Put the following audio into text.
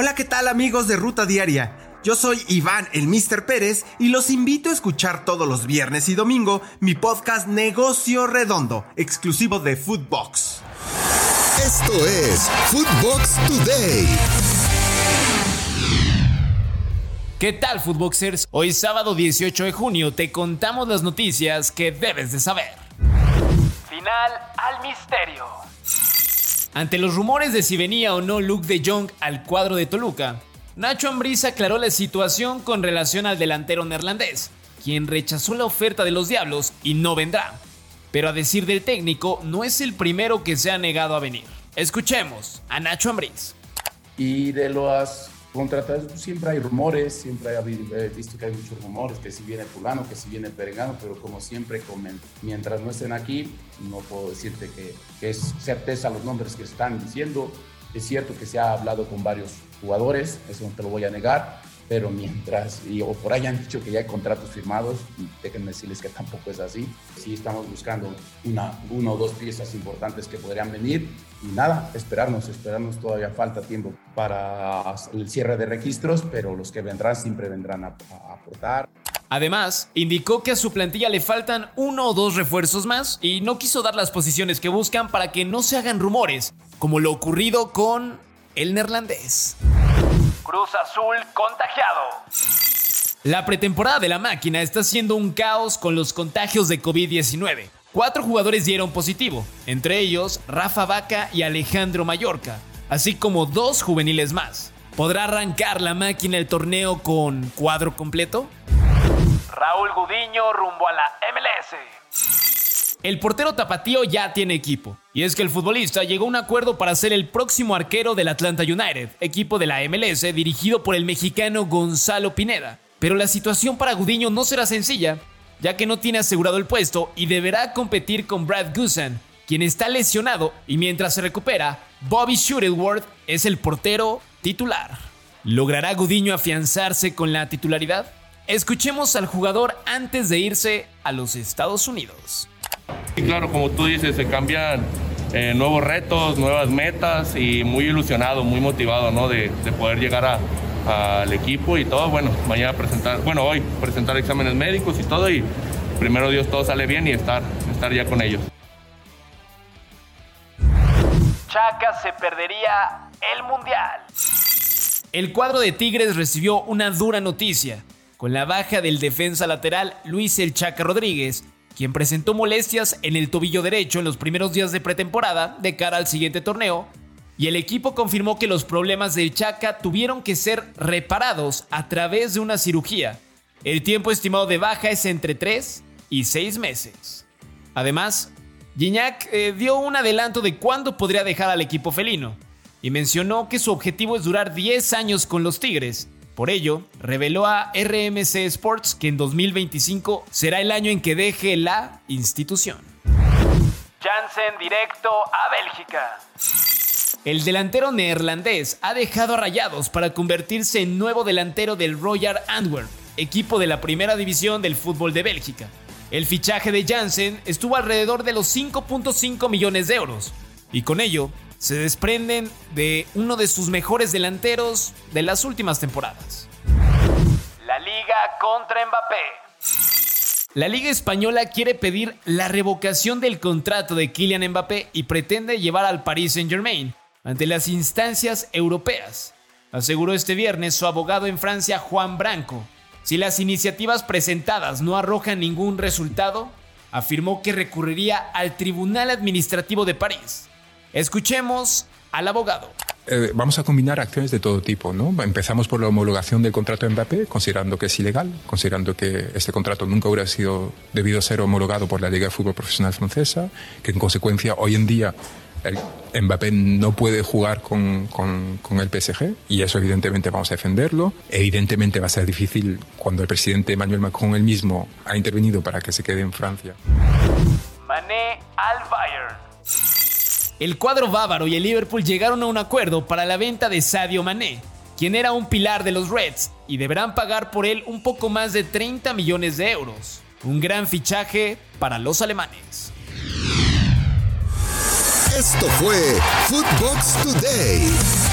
Hola, ¿qué tal amigos de Ruta Diaria? Yo soy Iván, el Mr. Pérez, y los invito a escuchar todos los viernes y domingo mi podcast Negocio Redondo, exclusivo de Foodbox. Esto es Foodbox Today. ¿Qué tal, Footboxers? Hoy sábado 18 de junio te contamos las noticias que debes de saber. Final al misterio. Ante los rumores de si venía o no Luke de Jong al cuadro de Toluca, Nacho Ambriz aclaró la situación con relación al delantero neerlandés, quien rechazó la oferta de los Diablos y no vendrá. Pero a decir del técnico, no es el primero que se ha negado a venir. Escuchemos a Nacho Ambriz. Y de las contratadas pues, siempre hay rumores, siempre he visto que hay muchos rumores, que si viene fulano, que si viene perengano, pero como siempre mientras no estén aquí, no puedo decirte que, que es certeza los nombres que están diciendo. Es cierto que se ha hablado con varios jugadores, eso no te lo voy a negar, pero mientras, y, o por ahí han dicho que ya hay contratos firmados, déjenme decirles que tampoco es así. Sí estamos buscando una, una o dos piezas importantes que podrían venir y nada, esperarnos, esperarnos, todavía falta tiempo para el cierre de registros, pero los que vendrán siempre vendrán a, a aportar. Además, indicó que a su plantilla le faltan uno o dos refuerzos más y no quiso dar las posiciones que buscan para que no se hagan rumores, como lo ocurrido con el neerlandés. Cruz Azul contagiado. La pretemporada de la máquina está siendo un caos con los contagios de COVID-19. Cuatro jugadores dieron positivo, entre ellos Rafa Vaca y Alejandro Mallorca, así como dos juveniles más. ¿Podrá arrancar la máquina el torneo con cuadro completo? Raúl Gudiño rumbo a la MLS. El portero tapatío ya tiene equipo, y es que el futbolista llegó a un acuerdo para ser el próximo arquero del Atlanta United, equipo de la MLS dirigido por el mexicano Gonzalo Pineda. Pero la situación para Gudiño no será sencilla, ya que no tiene asegurado el puesto y deberá competir con Brad Gusan, quien está lesionado y mientras se recupera, Bobby Shuttleworth es el portero titular. ¿Logrará Gudiño afianzarse con la titularidad? Escuchemos al jugador antes de irse a los Estados Unidos. Y claro, como tú dices, se cambian eh, nuevos retos, nuevas metas y muy ilusionado, muy motivado ¿no? de, de poder llegar a, al equipo y todo. Bueno, mañana presentar, bueno, hoy presentar exámenes médicos y todo y primero Dios todo sale bien y estar, estar ya con ellos. Chaca se perdería el Mundial. El cuadro de Tigres recibió una dura noticia, con la baja del defensa lateral Luis El Chaca Rodríguez, quien presentó molestias en el tobillo derecho en los primeros días de pretemporada de cara al siguiente torneo, y el equipo confirmó que los problemas del Chaca tuvieron que ser reparados a través de una cirugía. El tiempo estimado de baja es entre 3 y 6 meses. Además, Gignac eh, dio un adelanto de cuándo podría dejar al equipo felino y mencionó que su objetivo es durar 10 años con los Tigres. Por ello, reveló a RMC Sports que en 2025 será el año en que deje la institución. Jansen directo a Bélgica. El delantero neerlandés ha dejado a Rayados para convertirse en nuevo delantero del Royal Antwerp, equipo de la primera división del fútbol de Bélgica. El fichaje de Jansen estuvo alrededor de los 5.5 millones de euros, y con ello se desprenden de uno de sus mejores delanteros de las últimas temporadas. La liga contra Mbappé. La Liga Española quiere pedir la revocación del contrato de Kylian Mbappé y pretende llevar al Paris Saint-Germain ante las instancias europeas, aseguró este viernes su abogado en Francia Juan Branco. Si las iniciativas presentadas no arrojan ningún resultado, afirmó que recurriría al Tribunal Administrativo de París. Escuchemos al abogado. Eh, vamos a combinar acciones de todo tipo, ¿no? Empezamos por la homologación del contrato de Mbappé, considerando que es ilegal, considerando que este contrato nunca hubiera sido debido ser homologado por la Liga de Fútbol Profesional Francesa, que en consecuencia hoy en día el Mbappé no puede jugar con, con, con, el PSG y eso evidentemente vamos a defenderlo. Evidentemente va a ser difícil cuando el presidente Emmanuel Macron él mismo ha intervenido para que se quede en Francia. Mané al Bayern. El cuadro bávaro y el Liverpool llegaron a un acuerdo para la venta de Sadio Mané, quien era un pilar de los Reds, y deberán pagar por él un poco más de 30 millones de euros. Un gran fichaje para los alemanes. Esto fue Footbox Today.